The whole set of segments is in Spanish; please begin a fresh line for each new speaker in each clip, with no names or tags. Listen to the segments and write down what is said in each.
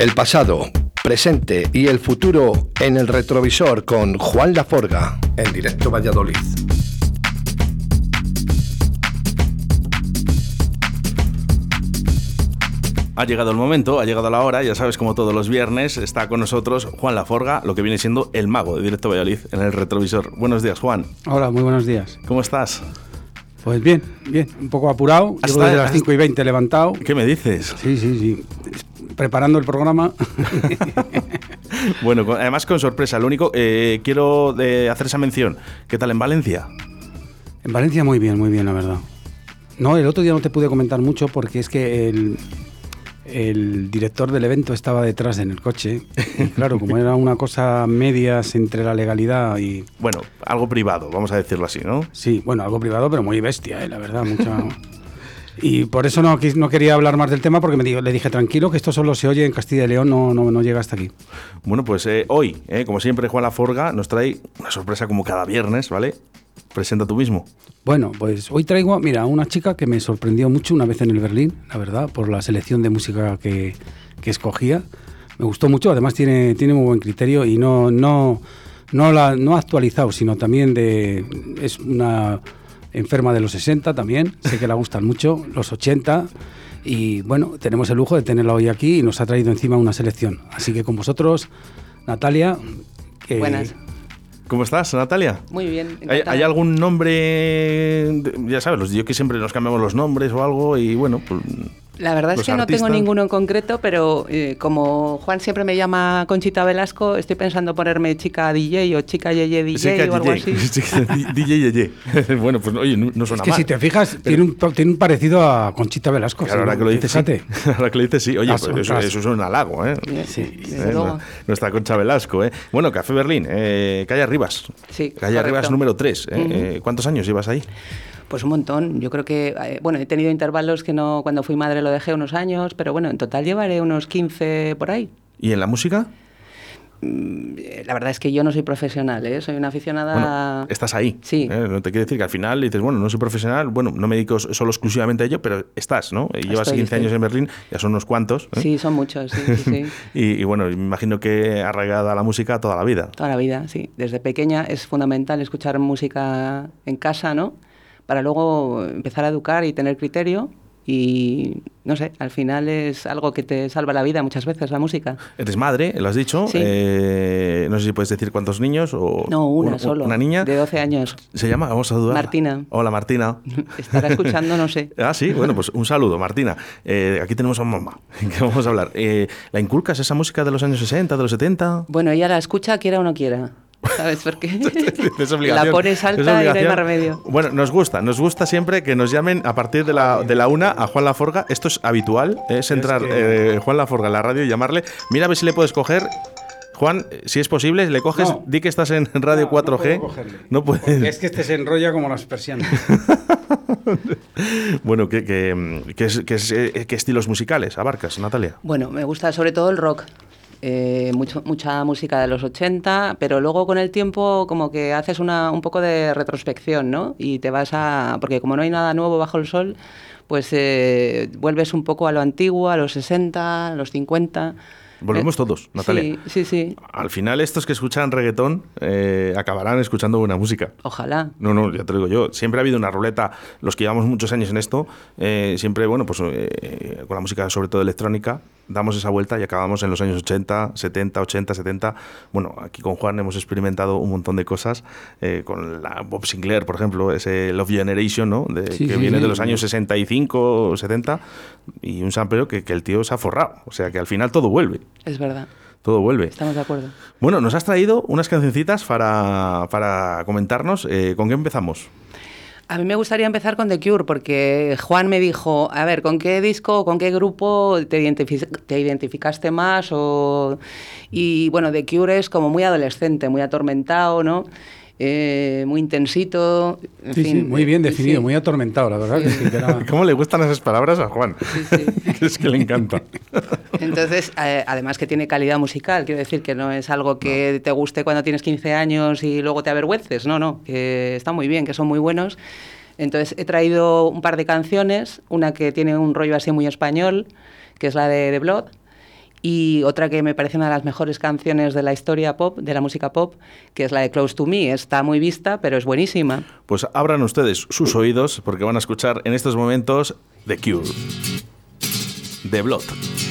El pasado, presente y el futuro en el retrovisor con Juan Laforga en directo Valladolid.
Ha llegado el momento, ha llegado la hora, ya sabes, como todos los viernes, está con nosotros Juan Laforga, lo que viene siendo el mago de Directo Valladolid en el retrovisor. Buenos días, Juan.
Hola, muy buenos días.
¿Cómo estás?
Pues bien, bien, un poco apurado. Llevo desde las 5 y 20 levantado.
¿Qué me dices?
Sí, sí, sí. Preparando el programa.
bueno, además con sorpresa. Lo único, eh, quiero de hacer esa mención. ¿Qué tal en Valencia?
En Valencia muy bien, muy bien, la verdad. No, el otro día no te pude comentar mucho porque es que el, el director del evento estaba detrás en el coche. Y claro, como era una cosa medias entre la legalidad y.
Bueno, algo privado, vamos a decirlo así, ¿no?
Sí, bueno, algo privado, pero muy bestia, ¿eh? la verdad, mucha. Y por eso no, no quería hablar más del tema, porque me le dije, tranquilo, que esto solo se oye en Castilla y León, no, no, no llega hasta aquí.
Bueno, pues eh, hoy, eh, como siempre, Juan Laforga nos trae una sorpresa como cada viernes, ¿vale? Presenta tú mismo.
Bueno, pues hoy traigo, mira, una chica que me sorprendió mucho una vez en el Berlín, la verdad, por la selección de música que, que escogía. Me gustó mucho, además tiene, tiene muy buen criterio y no, no, no, la, no actualizado, sino también de. Es una enferma de los 60 también, sé que la gustan mucho, los 80. Y bueno, tenemos el lujo de tenerla hoy aquí y nos ha traído encima una selección. Así que con vosotros, Natalia.
Buenas.
¿Cómo estás, Natalia?
Muy bien.
¿Hay, ¿Hay, algún nombre? Ya sabes, los yo que siempre nos cambiamos los nombres o algo y bueno, pues
la verdad es que no tengo ninguno en concreto, pero eh, como Juan siempre me llama Conchita Velasco, estoy pensando ponerme chica DJ o chica Yeye DJ
chica
o algo así.
DJ Yeye. bueno, pues oye, no, suena
Es que
mal.
si te fijas, tiene, un, tiene un parecido a Conchita Velasco.
Claro, ahora que lo dices, sí. ahora que lo dices, sí. Oye, pues eso, eso, es un halago, ¿eh?
Sí,
eh, Nuestra Concha Velasco, ¿eh? Bueno, Café Berlín, eh, Calle Arribas.
Sí,
Calle Arribas número 3. ¿eh? Uh -huh. ¿Cuántos años llevas ahí?
Pues un montón. Yo creo que, eh, bueno, he tenido intervalos que no, cuando fui madre lo dejé unos años, pero bueno, en total llevaré unos 15 por ahí.
¿Y en la música?
Mm, La verdad es que yo no soy profesional, ¿eh? soy una aficionada.
Bueno, estás ahí.
Sí.
¿eh? No te quiere decir que al final dices, bueno, no soy profesional, bueno, no me dedico solo exclusivamente a ello, pero estás, ¿no? Y llevas
Estoy,
15
sí.
años en Berlín, ya son unos cuantos. ¿eh?
Sí, son muchos, sí. sí, sí.
y, y, bueno, me imagino que arraigada a la música toda la vida.
Toda la vida, sí. Desde pequeña es fundamental escuchar música en casa, ¿no? Para luego empezar a educar y tener criterio y no sé, al final es algo que te salva la vida muchas veces, la música.
Eres madre, lo has dicho.
Sí.
Eh, no sé si puedes decir cuántos niños o.
No, una, solo.
Una niña.
De 12 años.
¿Se llama? Vamos a dudar.
Martina.
Hola, Martina.
Estará escuchando, no sé.
ah, sí, bueno, pues un saludo, Martina. Eh, aquí tenemos a mamá, que vamos a hablar. Eh, ¿La inculcas esa música de los años 60, de los 70?
Bueno, ella la escucha, quiera o no quiera. ¿Sabes por qué?
es obligación.
La pones alta y no hay más remedio.
Bueno, nos gusta, nos gusta siempre que nos llamen a partir de la, de la una a Juan Laforga. Esto es habitual, es entrar
Es que-
eh, Juan Laforga en la radio y llamarle. Mira a ver si le puedes coger. Juan, si es posible, le coges,
No.
di que estás en Radio
No, no
4G.
puedo cogerle.
No puedes.
Es que este se enrolla como las persianas.
Bueno, ¿qué, qué, qué es- qué es- eh, qué estilos musicales abarcas, Natalia?
Bueno, me gusta sobre todo el rock. Eh, mucho, mucha música de los 80, pero luego con el tiempo como que haces una, un poco de retrospección, ¿no? Y te vas a... Porque como no hay nada nuevo bajo el sol, pues eh, vuelves un poco a lo antiguo, a los 60, a los 50.
Volvemos
Eh,
todos, Natalia.
Sí, sí, sí.
Al final, estos que escuchan reggaetón eh, acabarán escuchando buena música.
Ojalá.
No, no, ya te lo digo yo. Siempre ha habido una ruleta, los que llevamos muchos años en esto, eh, siempre, bueno, pues con la música sobre todo electrónica, damos esa vuelta y acabamos en los años 80, 70, 80, 70. Bueno, aquí con Juan hemos experimentado un montón de cosas, con la Bob Sinclair, por ejemplo, ese Love Generation, ¿no? De,
Sí,
que
sí,
viene
sí.
de los años 65 o 70, y un sampleo que, que el tío se ha forrado. O sea que al final todo vuelve,
Es verdad.
todo vuelve.
Estamos de acuerdo.
Bueno, nos has traído unas cancioncitas para, para comentarnos. Eh, ¿Con qué empezamos?
A mí me gustaría empezar con The Cure, porque Juan me dijo, a ver, ¿con qué disco, con qué grupo te, identifi- te identificaste más? O... Y bueno, The Cure es como muy adolescente, muy atormentado, ¿no? Eh, muy intensito. En
Sí,
fin,
sí, muy bien
eh,
definido,
sí.
muy atormentado, la verdad. que sí, que era-
¿Cómo le gustan esas palabras a Juan?
Sí, sí.
es que le encanta.
Entonces, eh, además que tiene calidad musical, quiero decir que no es algo que te guste cuando tienes 15 años y luego te avergüences, no, no, que está muy bien, que son muy buenos. Entonces he traído un par de canciones, una que tiene un rollo así muy español, que es la de The Blood, y otra que me parece una de las mejores canciones de la historia pop, de la música pop, que es la de Close to Me. Está muy vista, pero es buenísima.
Pues abran ustedes sus oídos porque van a escuchar en estos momentos The Cure, The Blood.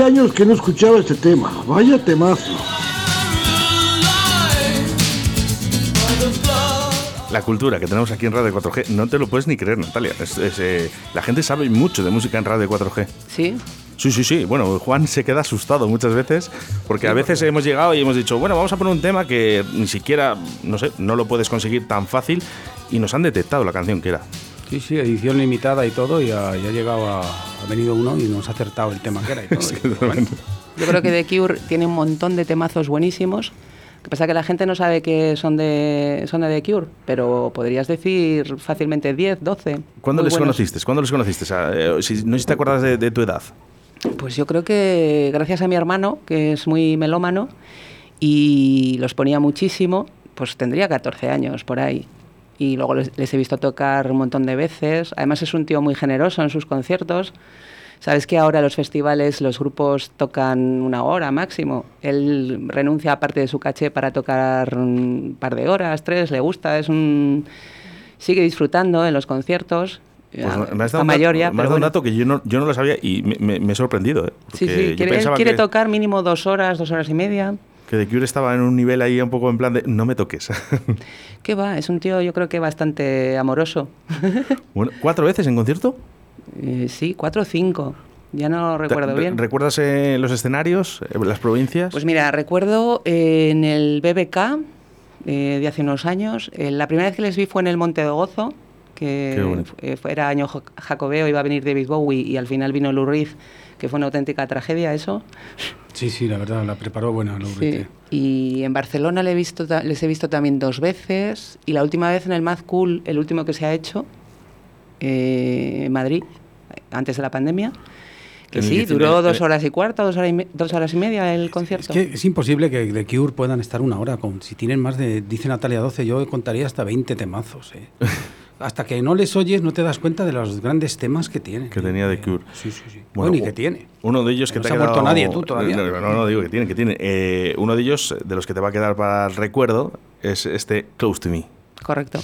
Hacía años que no escuchaba este tema. Vaya temazo.
La cultura que tenemos aquí en Radio 4G, no te lo puedes ni creer, Natalia. Eh, la gente sabe mucho de música en Radio 4G.
¿Sí?
Sí, sí, sí. Bueno, Juan se queda asustado muchas veces porque a veces hemos llegado y hemos dicho, bueno, vamos a poner un tema que ni siquiera, no sé, no lo puedes conseguir tan fácil y nos han detectado la canción que era.
Sí, sí, edición limitada y todo, y ya, ha llegado a, ha venido uno y nos ha acertado el tema que era y todo.
Yo creo que The Cure tiene un montón de temazos buenísimos. Lo que pasa es que la gente no sabe que son de, son de The Cure, pero podrías decir fácilmente 10, 12.
¿Cuándo les conociste? ¿Cuándo les conociste? Eh, no sé si te acuerdas de, de tu edad.
Pues yo creo que gracias a mi hermano, que es muy melómano, y los ponía muchísimo, pues tendría 14 años por ahí y luego les, he visto tocar un montón de veces. Además es un tío muy generoso en sus conciertos. Sabes que ahora los festivales, los grupos tocan una hora máximo. Él renuncia a parte de su caché para tocar un par de horas, tres, le gusta, es un sigue disfrutando en los conciertos.
Pues me has dado, mayor un, dato, me has dado un dato que yo no, yo no lo sabía y me, he sorprendido. ¿eh?
Sí, sí, quiere, él quiere tocar mínimo dos horas, dos horas y media
que The Cure estaba en un nivel ahí un poco en plan de no me toques.
¿Qué va? Es un tío yo creo que bastante amoroso.
bueno, ¿Cuatro veces en concierto?
Eh, sí, cuatro o cinco. Ya no recuerdo bien.
¿Recuerdas eh, los escenarios, eh, las provincias?
Pues mira, recuerdo en el BBK de hace unos años. la primera vez que les vi fue en el Monte de Gozo, que era año jacobeo, iba a venir David Bowie y al final vino Lou Reed
que fue una auténtica tragedia eso.
Sí, sí, la verdad, la preparó buena
sí. Y en Barcelona le he visto, les he visto también dos veces y la última vez en el Mad Cool, el último que se ha hecho, eh, en Madrid, antes de la pandemia. Que sí, duró dos horas y cuarto, dos horas y, dos horas y media el concierto.
Es que es imposible que The Cure puedan estar una hora. Con, si tienen más de, dice Natalia 12, yo contaría hasta 20 temazos. ¿eh? hasta que no les oyes no te das cuenta de los grandes temas que tienen.
Que tenía The Cure.
Sí, sí, sí. Bueno, y que tiene.
Uno de ellos que,
no
te
se
ha
ha muerto
quedado-
nadie, tú todavía.
No, no, no, digo que tiene, que tiene. Eh, uno de ellos, de los que te va a quedar para el recuerdo, es este Close to Me.
Correcto.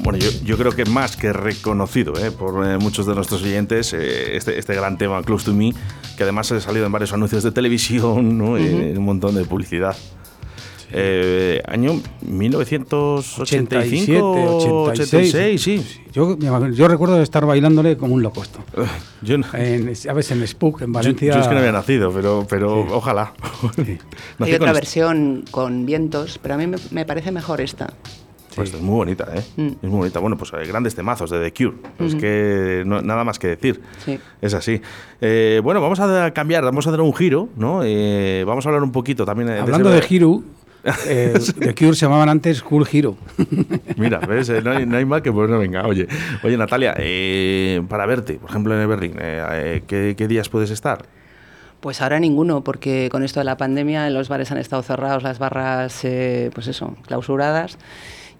Bueno, yo, yo creo que más que reconocido ¿eh? por eh, muchos de nuestros oyentes eh, este, este gran tema Close to Me, que además ha salido en varios anuncios de televisión, ¿no? Eh, un montón de publicidad. Eh, año 1985, 86, sí.
Yo, yo recuerdo de estar bailándole como un loco esto.
Yo, no-
En, ¿Sabes? En Spook, en
yo-
Valencia.
yo es que no había nacido, pero, pero ojalá.
Hay otra versión con vientos, pero a mí me, me parece mejor esta.
Pues es muy bonita, ¿eh?
Mm.
Es muy bonita. Bueno, pues hay grandes temazos de The Cure. Es que no- nada más que decir.
Sí.
Es así. Eh, bueno, vamos a cambiar, vamos a dar un giro, ¿no? Eh, vamos a hablar un poquito también de...
Hablando
ese-
de Hero, eh, The Cure se llamaban antes Cool Hero.
Mira, ¿ves? Eh, No hay, no hay mal que pues no venga. Oye, oye Natalia, eh, para verte, por ejemplo, en Berlín, eh, eh, ¿qué, qué días puedes estar?
Pues ahora ninguno, porque con esto de la pandemia los bares han estado cerrados, las barras, eh, pues eso, clausuradas.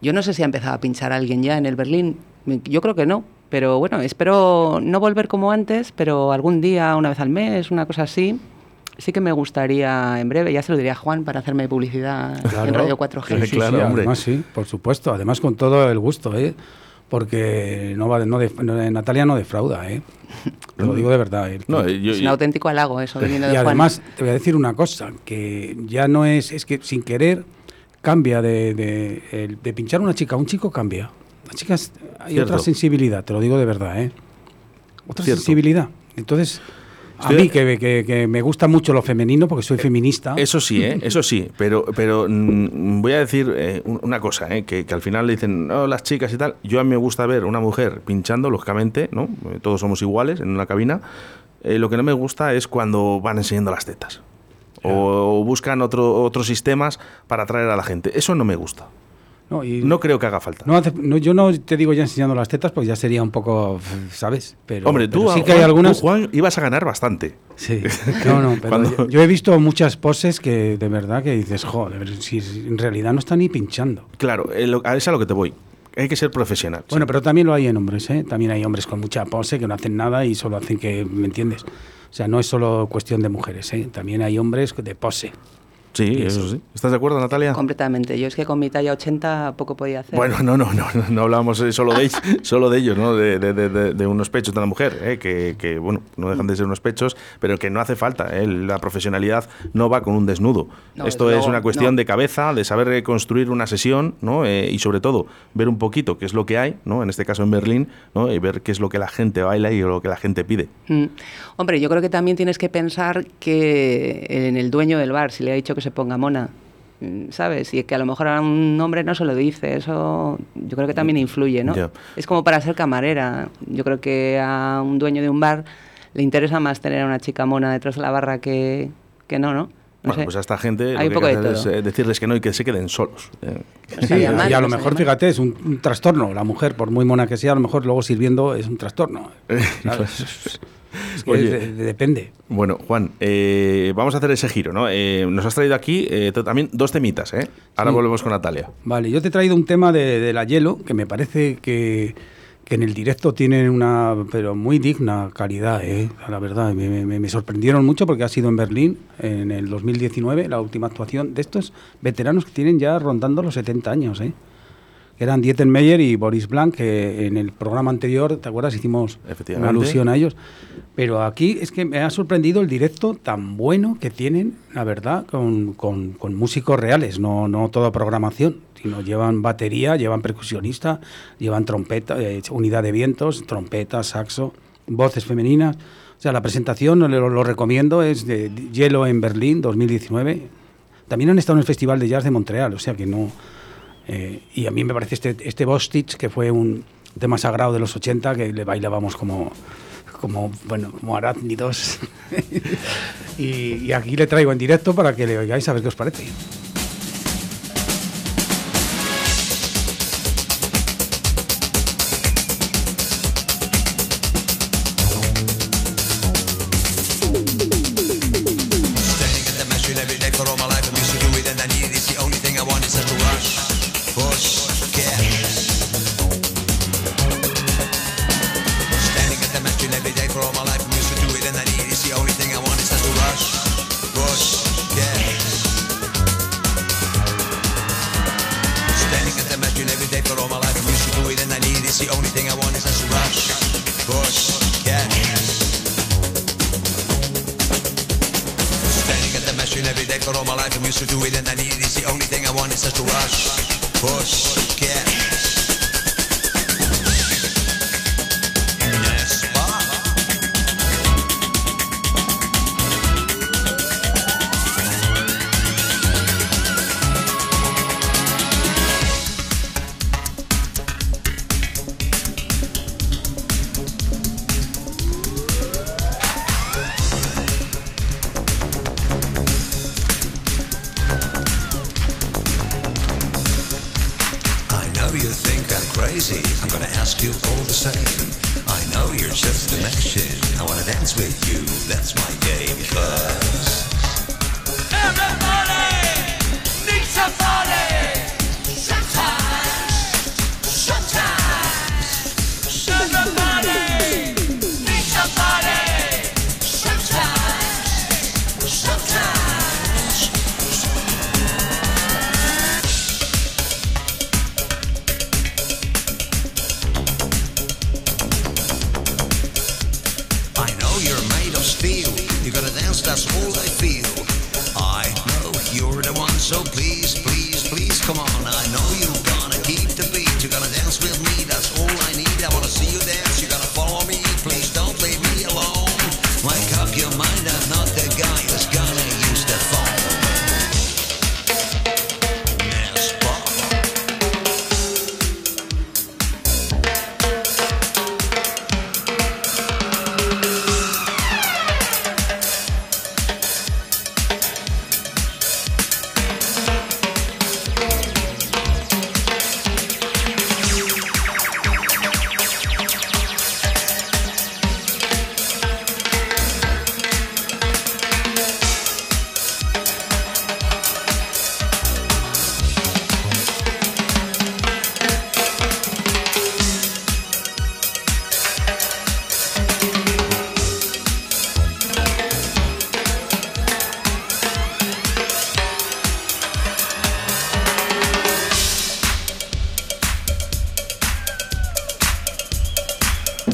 Yo no sé si ha empezado a pinchar alguien ya en el Berlín. Yo creo que no. Pero bueno, espero no volver como antes, pero algún día, una vez al mes, una cosa así. Sí que me gustaría en breve, ya se lo diría a Juan para hacerme publicidad en Radio 4G.
Sí, sí. Claro, hombre.
Además, sí, por supuesto. Además, con todo el gusto, ¿eh? Porque no va, no def- no- Natalia no defrauda, ¿eh? Lo digo de verdad. ¿eh?
No, eh, yo-
Es un
yo-
auténtico halago eso, viniendo de
y
Juan.
además, te voy a decir una cosa, que ya no es, es que sin querer cambia de, de, pinchar una chica un chico, cambia. Las chicas, hay
Cierto.
otra sensibilidad, te lo digo de verdad, ¿eh? Otra
Cierto.
sensibilidad. Entonces, a mí que, que- que me gusta mucho lo femenino, porque soy feminista.
Eso sí, ¿eh? eso sí, pero, pero mm, voy a decir eh, un- una cosa, ¿eh? que, que al final le dicen, no, las chicas y tal. Yo a mí me gusta ver una mujer pinchando, lógicamente, ¿no? Eh, Todos somos iguales en una cabina. Eh, lo que no me gusta es cuando van enseñando las tetas. O, o buscan otro, otros sistemas para atraer a la gente. Eso no me gusta.
No, y-
No creo que haga falta.
No hace- no, yo no te digo ya enseñando las tetas, porque ya sería un poco, ¿sabes? Pero,
Hombre, tú,
pero sí
Juan,
que hay algunas.
tú, Juan, ibas a ganar bastante.
Sí, no, no, pero
Cuando-
yo, yo he visto muchas poses que de verdad que dices, joder, si, en realidad no están ni pinchando.
Claro, eh, a eso es a lo que te voy. Hay que ser profesional.
Bueno,
sí.
pero también lo hay en hombres, ¿eh? También hay hombres con mucha pose que no hacen nada y solo hacen que, ¿me entiendes? O sea, no es solo cuestión de mujeres, ¿eh? También hay hombres de pose.
Sí, eso sí. ¿Estás de acuerdo, Natalia?
Completamente. Yo es que con mi talla 80 poco podía hacer.
Bueno, no, no, no, no, eh, solo de ellos, solo de ellos, ¿no? De, de- de- de- unos pechos de una mujer, ¿eh? que, que, bueno, no dejan de ser unos pechos, pero que no hace falta. ¿eh? La profesionalidad no va con un desnudo.
No,
Esto es una cuestión
no.
de cabeza, de saber construir una sesión, ¿no? Eh, y sobre todo ver un poquito qué es lo que hay, ¿no? En este caso en Berlín, ¿no? Y ver qué es lo que la gente baila y lo que la gente pide.
Mm. Hombre, yo creo que también tienes que pensar que en el dueño del bar, si le ha dicho que se ponga mona, mm, ¿sabes? Y que a lo mejor a un hombre no se lo dice, eso yo creo que también influye, ¿no?
Ya.
Es como para ser camarera. Yo creo que a un dueño de un bar le interesa más tener a una chica mona detrás de la barra que, que no, ¿no? No
bueno,
sé.
pues a esta gente
Hay
lo que que
de
es
todo.
eh, decirles que no y que se queden solos. eh.
Estaría
y
mal,
a lo
estaría
mejor, fíjate, es un, un trastorno. La mujer, por muy mona que sea, a lo mejor luego sirviendo es un trastorno. ¿sabes? Es que
Oye.
de- de- depende.
Bueno, Juan, eh, vamos a hacer ese giro, ¿no? Eh, nos has traído aquí eh, también dos temitas, ¿eh? Ahora
Sí.
volvemos con Natalia.
Vale, yo te he traído un tema de, de la Hielo que me parece que, que en el directo tienen una, pero muy digna calidad, ¿eh? la verdad. Me, me- me sorprendieron mucho porque ha sido en Berlín en el 2019, la última actuación de estos veteranos que tienen ya rondando los 70 años, ¿eh? Eran Dieter Meyer y Boris Blanc, que en el programa anterior, ¿te acuerdas? Hicimos una alusión a ellos. Pero aquí es que me ha sorprendido el directo tan bueno que tienen, la verdad, con, con- con músicos reales, no, no toda programación, sino llevan batería, llevan percusionista, llevan trompeta, eh, unidad de vientos, trompeta, saxo, voces femeninas. O sea, la presentación, lo, lo recomiendo, es de Hielo en Berlín 2019. También han estado en el Festival de Jazz de Montreal, o sea que no... eh, y a mí me parece este, este Bostich, que fue un tema sagrado de los 80, que le bailábamos como, como bueno, como arácnidos. y, y aquí le traigo en directo para que le oigáis a ver qué os parece.
I'm used to do it and I need it. It's the only thing I want is just to rush, push, get.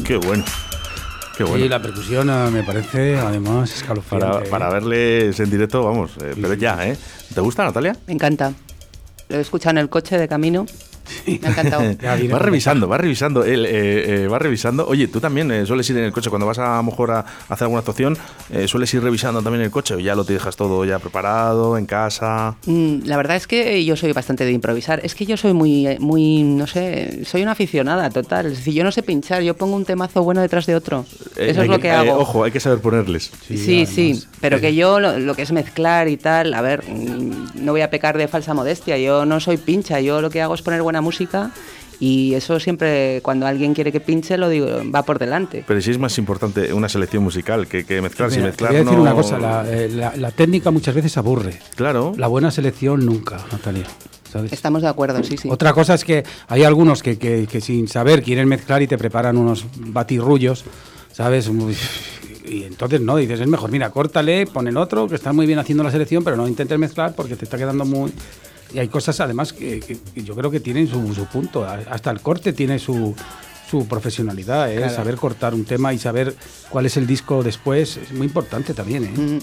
Qué bueno. Qué bueno.
Y la percusión eh, me parece además escalofriante.
Para, para verles en directo, vamos, eh, pero ya, ¿eh? ¿Te gusta, Natalia?
Me encanta. Lo he escuchado en el coche de camino. Me ha encantado.
Va revisando, va revisando, él, eh, eh, va revisando. Oye, tú también eh, sueles ir en el coche cuando vas a, a lo mejor a hacer alguna actuación, eh, sueles ir revisando también el coche o ya lo te dejas todo ya preparado en casa.
Mm, La verdad es que yo soy bastante de improvisar. Es que yo soy muy, eh, muy, no sé, soy una aficionada total. Es decir, yo no sé pinchar, yo pongo un temazo bueno detrás de otro.
Eh,
Eso es lo que
eh,
hago.
ojo, hay que saber ponerles.
Sí, sí,
además,
pero
eh,
que yo lo, lo que es mezclar y tal, a ver, mm, no voy a pecar de falsa modestia, yo no soy pincha, yo lo que hago es poner buena música y eso siempre, cuando alguien quiere que pinche, lo digo, va por delante.
Pero sí es más importante una selección musical que, que mezclar. si
Mira, te
mezclar
voy a decir
no-
una cosa, la, eh, la- la técnica muchas veces aburre.
Claro.
La buena selección nunca, Natalia. ¿sabes?
Estamos de acuerdo, sí, sí.
Otra cosa es que hay algunos que, que- que sin saber quieren mezclar y te preparan unos batirrullos, ¿sabes? Muy- Y entonces no, dices, es mejor, mira, córtale, ponen otro, que está muy bien haciendo la selección, pero no intentes mezclar porque te está quedando muy... Y hay cosas además que, yo creo que tienen su, su punto, hasta el corte tiene su, su profesionalidad, ¿eh?
Claro.
saber cortar un tema y saber cuál es el disco después, es muy importante también. ¿eh?
Mm.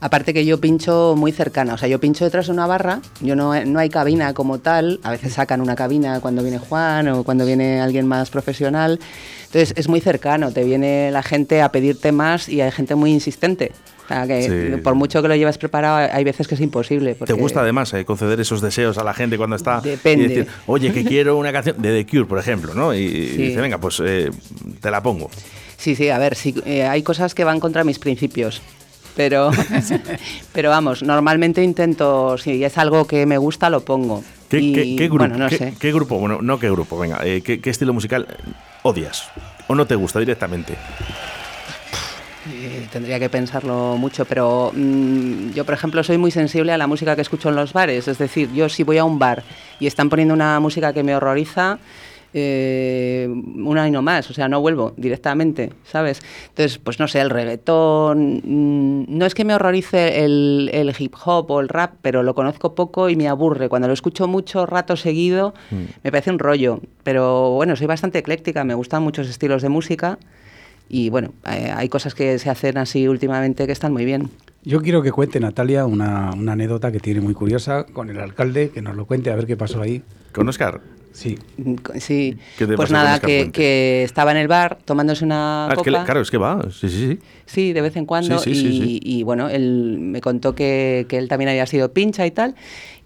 Aparte que yo pincho muy cercana, o sea, yo pincho detrás de una barra, yo no, no hay cabina como tal, a veces sacan una cabina cuando viene Juan o cuando viene alguien más profesional, entonces es muy cercano, te viene la gente a pedirte más y hay gente muy insistente. O sea, que
Sí.
por mucho que lo llevas preparado, hay veces que es imposible.
¿Te gusta además eh, conceder esos deseos a la gente cuando está?
Depende.
Y decir, oye, que quiero una canción de The Cure, por ejemplo, ¿no? Y, y
Sí.
dice, venga, pues eh, te la pongo.
Sí, sí, a ver, sí, eh, hay cosas que van contra mis principios. Pero, pero vamos, normalmente intento, si es algo que me gusta, lo pongo.
¿Qué,
Y,
qué- qué grupo?
Bueno, no
qué,
sé.
qué grupo? Bueno, no qué grupo, venga. eh, ¿qué, qué estilo musical odias? ¿O no te gusta directamente?
Eh, tendría que pensarlo mucho, pero mm, yo, por ejemplo, soy muy sensible a la música que escucho en los bares. Es decir, yo si voy a un bar y están poniendo una música que me horroriza, eh, una y no más, o sea, no vuelvo directamente, ¿sabes? Entonces, pues no sé, el reggaetón, mm, no es que me horrorice el, el hip hop o el rap, pero lo conozco poco y me aburre. Cuando lo escucho mucho rato seguido, me parece un rollo. Pero bueno, soy bastante ecléctica, me gustan muchos estilos de música. Y bueno, eh, hay cosas que se hacen así últimamente que están muy bien.
Yo quiero que cuente Natalia una, una anécdota que tiene muy curiosa con el alcalde, que nos lo cuente a ver qué pasó ahí.
¿Con Oscar?
Sí.
Mm, Sí,
¿Qué te
pues nada, que, que estaba en el bar tomándose una
Ah, es que
copa.
claro, es que va. Sí, sí, sí.
Sí, de vez en cuando.
Sí, sí, sí,
y,
sí.
y, bueno, él me contó que, que él también había sido pincha y tal.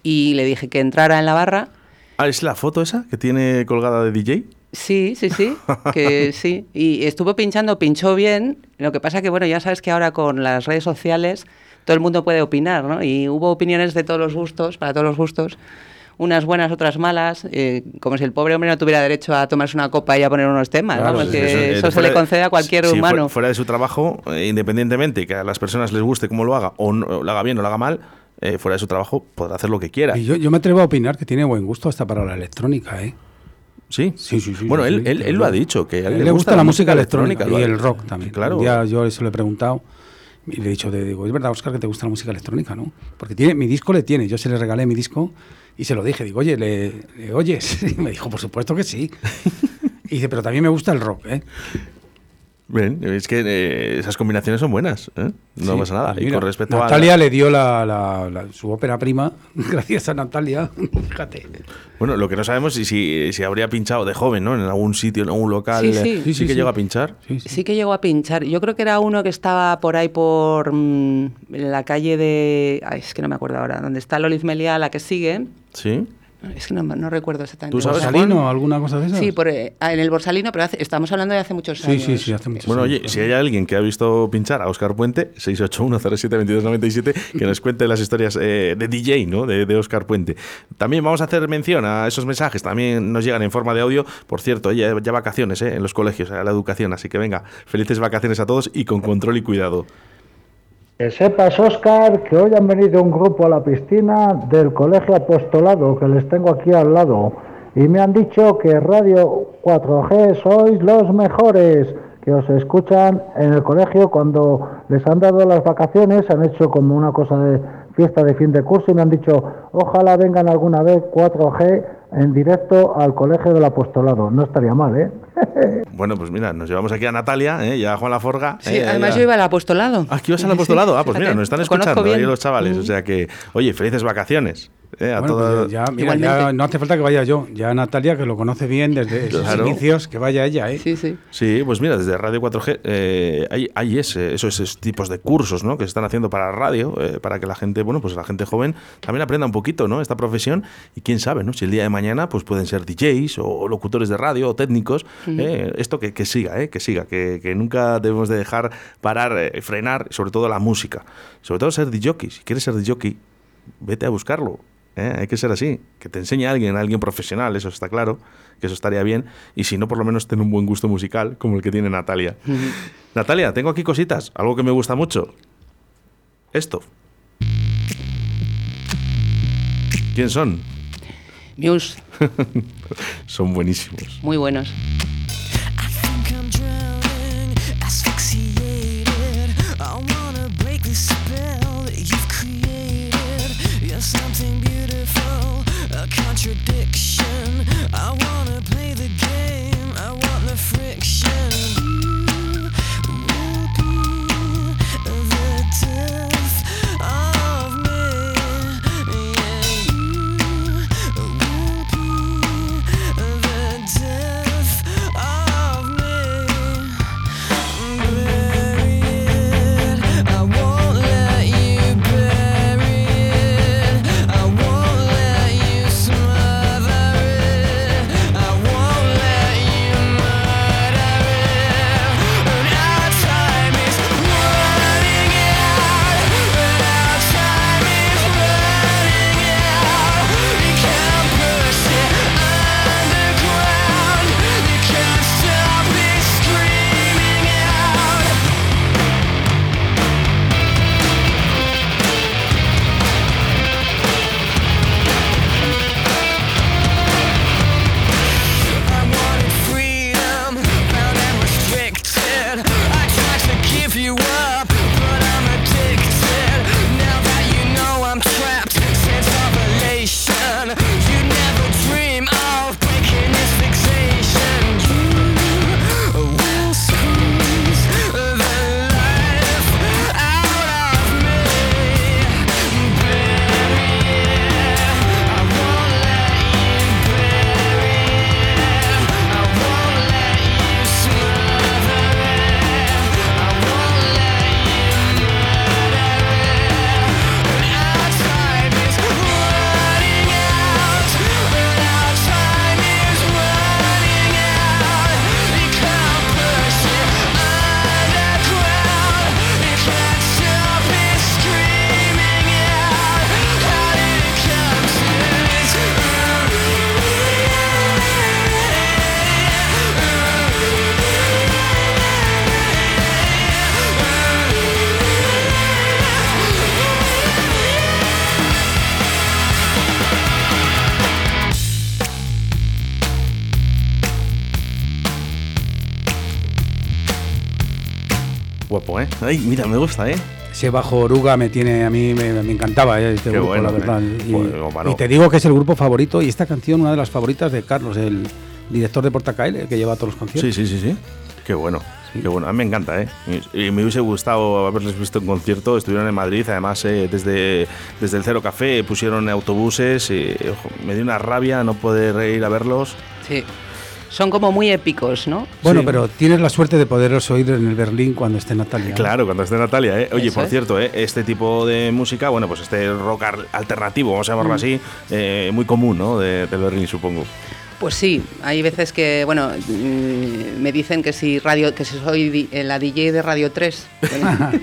Y le dije que entrara en la barra.
Ah, ¿es la foto esa que tiene colgada de DJ?
Sí, sí, sí, que sí. Y estuvo pinchando, pinchó bien. Lo que pasa que, bueno, ya sabes que ahora con las redes sociales todo el mundo puede opinar, ¿no? Y hubo opiniones de todos los gustos, para todos los gustos. Unas buenas, otras malas, eh, como si el pobre hombre no tuviera derecho a tomarse una copa y a poner unos temas,
Claro,
vamos,
sí,
que
Eso, eh,
eso, se
fuera
le
de-
concede a cualquier
si
humano.
fue- Fuera de su trabajo, eh, independientemente que a las personas les guste cómo lo haga o no- lo haga bien o lo haga mal, eh, fuera de su trabajo podrá hacer lo que quiera.
Y yo, yo me atrevo a opinar que tiene buen gusto hasta para la electrónica, ¿eh?
Sí,
Sí, sí, sí,
Bueno,
sí,
él,
sí,
él, él lo ha dicho, que a él
le gusta la música electrónica
lo
y el rock también.
Claro.
Día yo eso le he preguntado y le he dicho, digo, es verdad, Oscar, que te gusta la música electrónica, ¿no? Porque tiene, mi disco le tiene, yo se le regalé mi disco y se lo dije, digo, oye, ¿le, le oyes? Y me dijo, por supuesto que sí. Y dice, pero también me gusta el rock, ¿eh?
Bien, es que eh, esas combinaciones son buenas, ¿eh? no
Sí,
pasa nada.
pues
y
mira,
con respecto
Natalia
a.
le dio la, la- la- su ópera prima, gracias a Natalia. Fíjate.
Bueno, lo que no sabemos es si, si habría pinchado de joven, ¿no? En algún sitio, en algún local.
Sí, sí.
Sí, sí,
que
sí.
llega a pinchar.
Sí, sí.
Sí que llegó a pinchar. Yo creo que era uno que estaba por ahí por mm, en la calle de... Ay, es que no me acuerdo ahora. Donde está Loliz Meliá, la que sigue.
Sí.
Es que no, no recuerdo exactamente.
¿Tú sabes,
cómo se llama.
¿Borsalino o alguna cosa de esas?
Sí, por, eh, en el Borsalino, pero hace- estamos hablando de hace muchos años.
sí, sí, hace mucho
Bueno,
sí,
oye,
claro.
si hay alguien que ha visto pinchar a Oscar Puente, 681072297, que nos cuente las historias eh, de DJ, ¿no? De, de Oscar Puente. También vamos a hacer mención a esos mensajes, también nos llegan en forma de audio. Por cierto, ya, ya vacaciones ¿eh? en los colegios, a la educación, así que venga, felices vacaciones a todos y con control y cuidado.
Que sepas, Oscar, que hoy han venido un grupo a la piscina del Colegio Apostolado, que les tengo aquí al lado, y me han dicho que Radio 4G sois los mejores, que os escuchan en el colegio. Cuando les han dado las vacaciones, han hecho como una cosa de fiesta de fin de curso y me han dicho, ojalá vengan alguna vez 4G en directo al Colegio del Apostolado. No estaría mal, ¿eh?
Bueno, pues mira, nos llevamos aquí a Natalia ¿eh? y a Juan Laforga.
Sí,
¿eh?
además
Ya-
yo iba al apostolado.
Ah, que ibas al apostolado. Ah, pues mira, nos están escuchando ahí los chavales. O sea que, oye, felices vacaciones. ¿Eh? A
Bueno,
todos.
pues ya, mira, ya
Igualmente.
no hace falta que vaya yo. Ya Natalia, que lo conoce bien desde sus
Claro.
inicios, que vaya ella, ¿eh?
Sí, sí.
Sí, pues mira, desde Radio 4G eh, hay, hay ese- esos, esos tipos de cursos ¿no? que se están haciendo para radio, eh, para que la gente, bueno, pues la gente joven también aprenda un poquito ¿no? esta profesión y quién sabe, ¿no? si el día de mañana pues pueden ser DJs o locutores de radio o técnicos, eh, esto que, que siga, eh, que siga, que, que nunca debemos de dejar parar, eh, frenar, sobre todo la música, sobre todo ser DJ, si quieres ser DJ, vete a buscarlo. ¿Eh? Hay que ser así, que te enseñe a alguien, a alguien profesional, eso está claro, que eso estaría bien, y si no, por lo menos ten un buen gusto musical como el que tiene Natalia. Natalia, tengo aquí cositas, algo que me gusta mucho. Esto. ¿Quién son?
Muse,
Son buenísimos.
muy buenos.
Guapo, ¿eh? Ay, mira, me gusta, ¿eh?
Ese bajo oruga me tiene, a mí me, me encantaba eh, este
Qué
grupo,
bueno,
la verdad.
eh.
Y, te digo que es el grupo favorito y esta canción una de las favoritas de Carlos, el director de Portacaile, que lleva todos los conciertos.
Sí, sí, sí, sí. Qué bueno. Qué bueno, a mí me encanta, ¿eh? Y, y me hubiese gustado haberles visto en concierto. Estuvieron en Madrid, además, eh, desde, desde el Cero Café pusieron autobuses. Y, ojo, me dio una rabia no poder ir a verlos.
Sí. Son como muy épicos, ¿no?
Bueno,
Sí.
pero tienes la suerte de poderos oír en el Berlín cuando esté Natalia.
Claro, cuando esté Natalia, ¿eh? Oye,
Eso
por
es.
cierto, ¿eh? este tipo de música, bueno, pues este rock alternativo, vamos a
Mm.
llamarlo así, eh, muy común, ¿no? De, del Berlín, supongo.
Pues sí, hay veces que, bueno, mm, me dicen que si radio, que si soy eh, la DJ de Radio 3.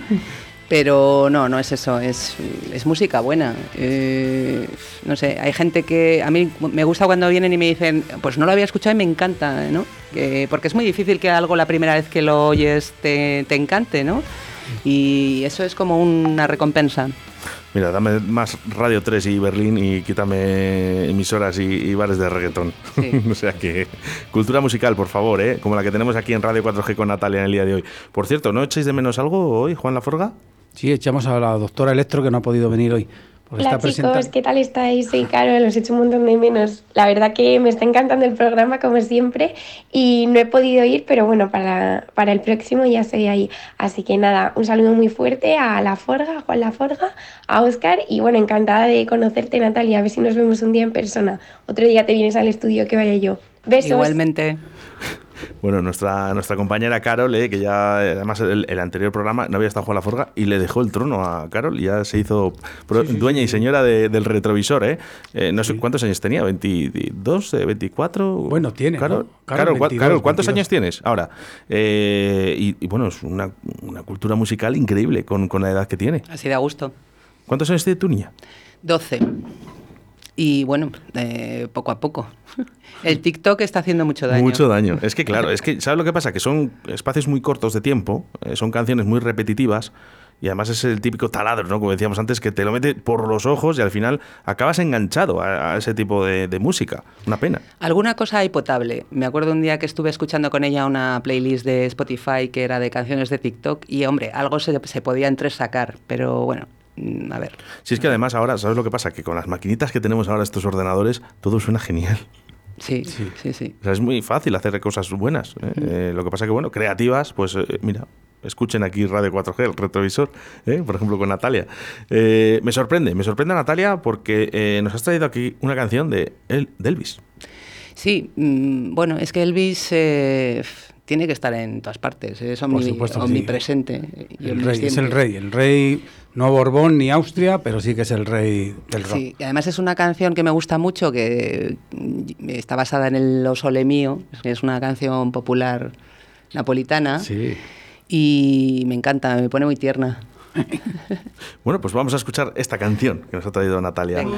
Pero no, no es eso, es, es música buena. Eh, no sé, hay gente que a mí me gusta cuando vienen y me dicen, pues no lo había escuchado y me encanta, ¿no? Que- porque es muy difícil que algo la primera vez que lo oyes te, te encante, ¿no? Y eso es como una recompensa.
Mira, dame más Radio 3 y Berlín y quítame emisoras y, y bares de reggaetón.
Sí.
o sea que, cultura musical, por favor, ¿eh? Como la que tenemos aquí en Radio 4G con Natalia en el día de hoy. Por cierto, ¿no echáis de menos algo hoy, Juan Laforga?
Sí, echamos a la doctora Electro que no ha podido venir hoy.
Hola
está
chicos,
presentando-
¿qué tal estáis? Soy Caro, los echo un montón de menos. La verdad que me está encantando el programa como siempre y no he podido ir, pero bueno, para, para el próximo ya estoy ahí. Así que nada, un saludo muy fuerte a La Forga, a Juan La Forga, a Oscar y bueno, encantada de conocerte Natalia, a ver si nos vemos un día en persona. Otro día te vienes al estudio que vaya yo. Besos.
Igualmente.
Bueno, nuestra, nuestra compañera Carol, eh, que ya eh, además el, el anterior programa no había estado Juan Laforga y le dejó el trono a Carol y ya se hizo pro- dueña y señora de- del retrovisor. ¿eh? Eh, no sé cuántos años tenía, ¿22, eh, 24?
Bueno, tiene,
Carol,
¿no? Carol,
Carol, ¿cuá-
22,
Carol, ¿cuántos
22?
años tienes ahora? Eh, y, y bueno, es una, una cultura musical increíble con, con la edad que tiene.
Así de a gusto.
¿Cuántos años tiene tu niña?
12. Y bueno, eh, poco a poco. El TikTok está haciendo mucho daño.
Mucho daño. Es que claro, es que ¿sabes lo que pasa? Que son espacios muy cortos de tiempo, eh, son canciones muy repetitivas y además es el típico taladro, ¿no? Como decíamos antes, que te lo mete por los ojos y al final acabas enganchado a, a ese tipo de, de música. Una pena.
Alguna cosa hay potable. Me acuerdo un día que estuve escuchando con ella una playlist de Spotify que era de canciones de TikTok y, hombre, algo se, se podía entresacar, pero bueno, a ver.
Si es que además ahora, ¿sabes lo que pasa? Que con las maquinitas que tenemos ahora estos ordenadores, todo suena genial.
Sí, sí, sí.
O sea, es muy fácil hacer cosas buenas. ¿eh? Eh, lo que pasa que, bueno, creativas, pues eh, mira, escuchen aquí Radio 4G, el retrovisor, ¿eh? por ejemplo, con Natalia. Eh, me sorprende, me sorprende Natalia porque eh, nos has traído aquí una canción de, El, de Elvis.
Sí, mm, bueno, es que Elvis eh, tiene que estar en todas partes, es omni-
supuesto sí.
omnipresente. y
El rey, es el rey, el rey no Borbón ni Austria, pero sí que es el rey del rock.
Sí, y además es una canción que me gusta mucho, que mm, está basada en el O Sole Mío, es una canción popular napolitana
Sí.
y me encanta, me pone muy tierna.
Bueno, pues vamos a escuchar esta canción que nos ha traído Natalia.
Venga.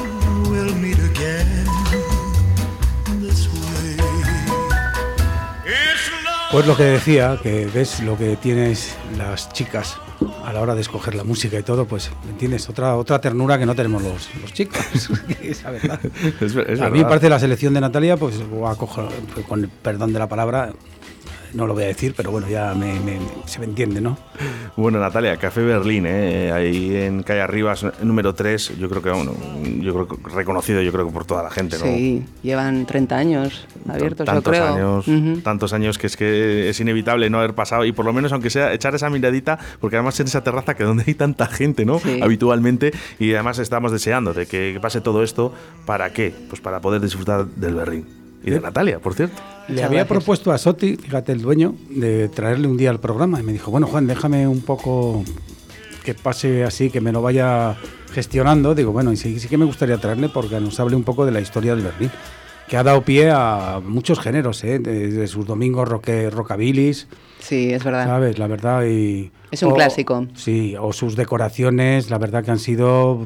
Pues lo que decía, que ves lo que tienes las chicas a la hora de escoger la música y todo, pues, ¿me entiendes? Otra, otra ternura que no tenemos los, los chicos. es verdad.
Es ver- es
a mí me parece la selección de Natalia, pues, voy a coger, con el perdón de la palabra, no lo voy a decir, pero bueno, ya me- me- se me entiende, ¿no?
Bueno, Natalia, Café Berlín, ¿eh? ahí en Calle Arribas, número 3, yo creo que, bueno, yo creo que reconocido, yo creo que por toda la gente, ¿no?
Sí, llevan 30 años abiertos, yo
tantos
creo.
años, tantos años que es que es inevitable no haber pasado y por lo menos aunque sea echar esa miradita, porque además en esa terraza que donde hay tanta gente, ¿no?
Sí.
Habitualmente y además estamos deseando de que pase todo esto, ¿para qué? Pues para poder disfrutar del Berlín y de Natalia, por cierto.
Le
Muchas
había
gracias.
propuesto a Soti, fíjate, el dueño, de traerle un día al programa y me dijo, bueno, Juan, déjame un poco que pase así, que me lo vaya gestionando. Digo, bueno, y sí, sí que me gustaría traerle porque nos hable un poco de la historia del Berlín, que ha dado pie a muchos géneros, ¿eh? desde sus domingos rockabilis,
Sí, es verdad.
¿sabes? La verdad, y...
Es un clásico.
Sí, o sus decoraciones, la verdad que han sido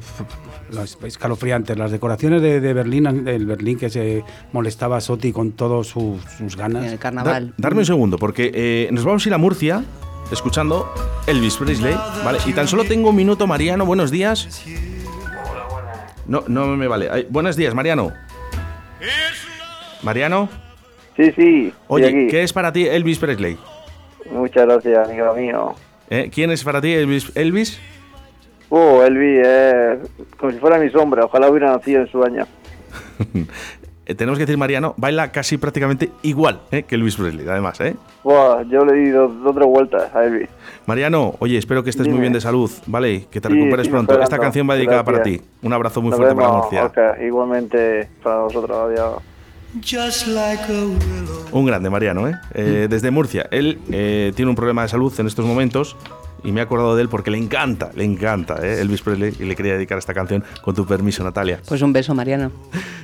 escalofriantes. Las decoraciones de, de Berlín, del Berlín que se molestaba a Soti con todas sus, sus ganas.
En el
Da-
carnaval.
darme un segundo, porque eh, nos vamos a ir a Murcia escuchando Elvis Presley, ¿vale? Y tan solo tengo un minuto, Mariano, buenos días. No, no me vale. Ay, buenos días, Mariano. Mariano,
Sí, sí,
oye,
aquí.
¿qué es para ti Elvis Presley?
Muchas gracias, amigo mío.
¿Eh? ¿Quién es para ti Elvis? Elvis?
Oh, Elvi, eh, como si fuera mi sombra. Ojalá hubiera nacido en su año.
Eh, tenemos que decir, Mariano, baila casi prácticamente igual ¿eh? que Elvis Presley, además, ¿eh?
Buah, yo le di dos, tres vueltas a Elvi.
Mariano, oye, espero que estés muy bien de salud, ¿vale? Que te
Sí,
recuperes
sí,
pronto. Esta canción va dedicada para ti. Un abrazo muy
Nos
fuerte para
vemos,
Murcia.
Oscar. Igualmente para vosotros. Adiós.
Just like a willow.
Un grande, Mariano, ¿eh? Eh, Desde Murcia. Él eh, tiene un problema de salud en estos momentos y me he acordado de él porque le encanta, le encanta ¿eh? Elvis Presley y le quería dedicar esta canción con tu permiso, Natalia.
Pues un beso, Mariano.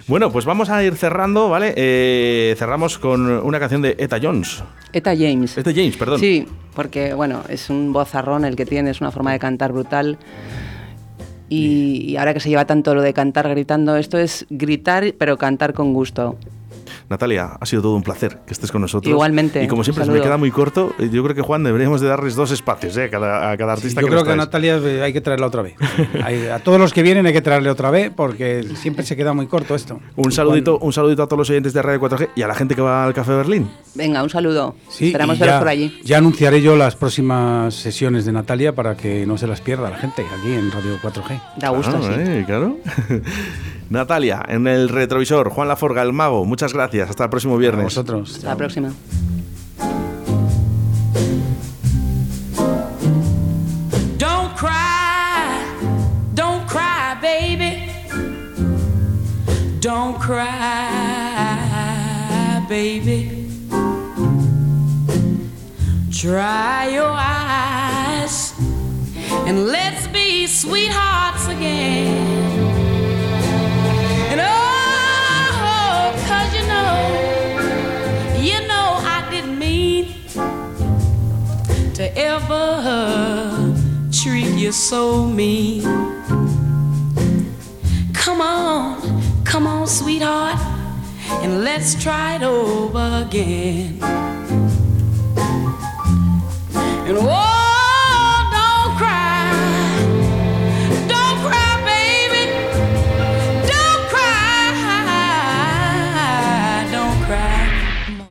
Bueno, pues vamos a ir cerrando, ¿vale? Eh, cerramos con una canción de Eta Jones.
Eta James.
Eta James, perdón.
Sí, porque bueno, es un vozarrón el que tiene, es una forma de cantar brutal. Y, y ahora que se lleva tanto lo de cantar gritando, esto es gritar, pero cantar con gusto.
Natalia, ha sido todo un placer que estés con nosotros.
Igualmente,
Y como siempre se me queda muy corto, eh, yo creo que Juan deberíamos de darles dos espacios ¿eh? a, cada, a cada artista
Yo
que
creo
nos
que a. Natalia eh, hay que traerla otra vez. Hay- a todos los que vienen hay que traerle otra vez porque siempre se queda muy corto esto.
Un saludito, un saludito a todos los oyentes de Radio 4G y a la gente que va al Café Berlín.
Venga, un saludo.
Sí,
Esperamos
y
veros
ya,
por allí.
Ya anunciaré yo las próximas sesiones de Natalia para que no se las pierda la gente aquí en Radio 4G.
Da gusto,
Claro,
sí.
eh, claro. Natalia, en el retrovisor, Juan Laforga, el mago, muchas gracias. Hasta el próximo
A
viernes.
vosotros.
Hasta la próxima.
Don't cry, don't cry, baby. Don't cry, baby. Dry your eyes and let's be sweethearts again. Ever treat you so mean. Come on, come on, sweetheart, and let's try it over again. And oh,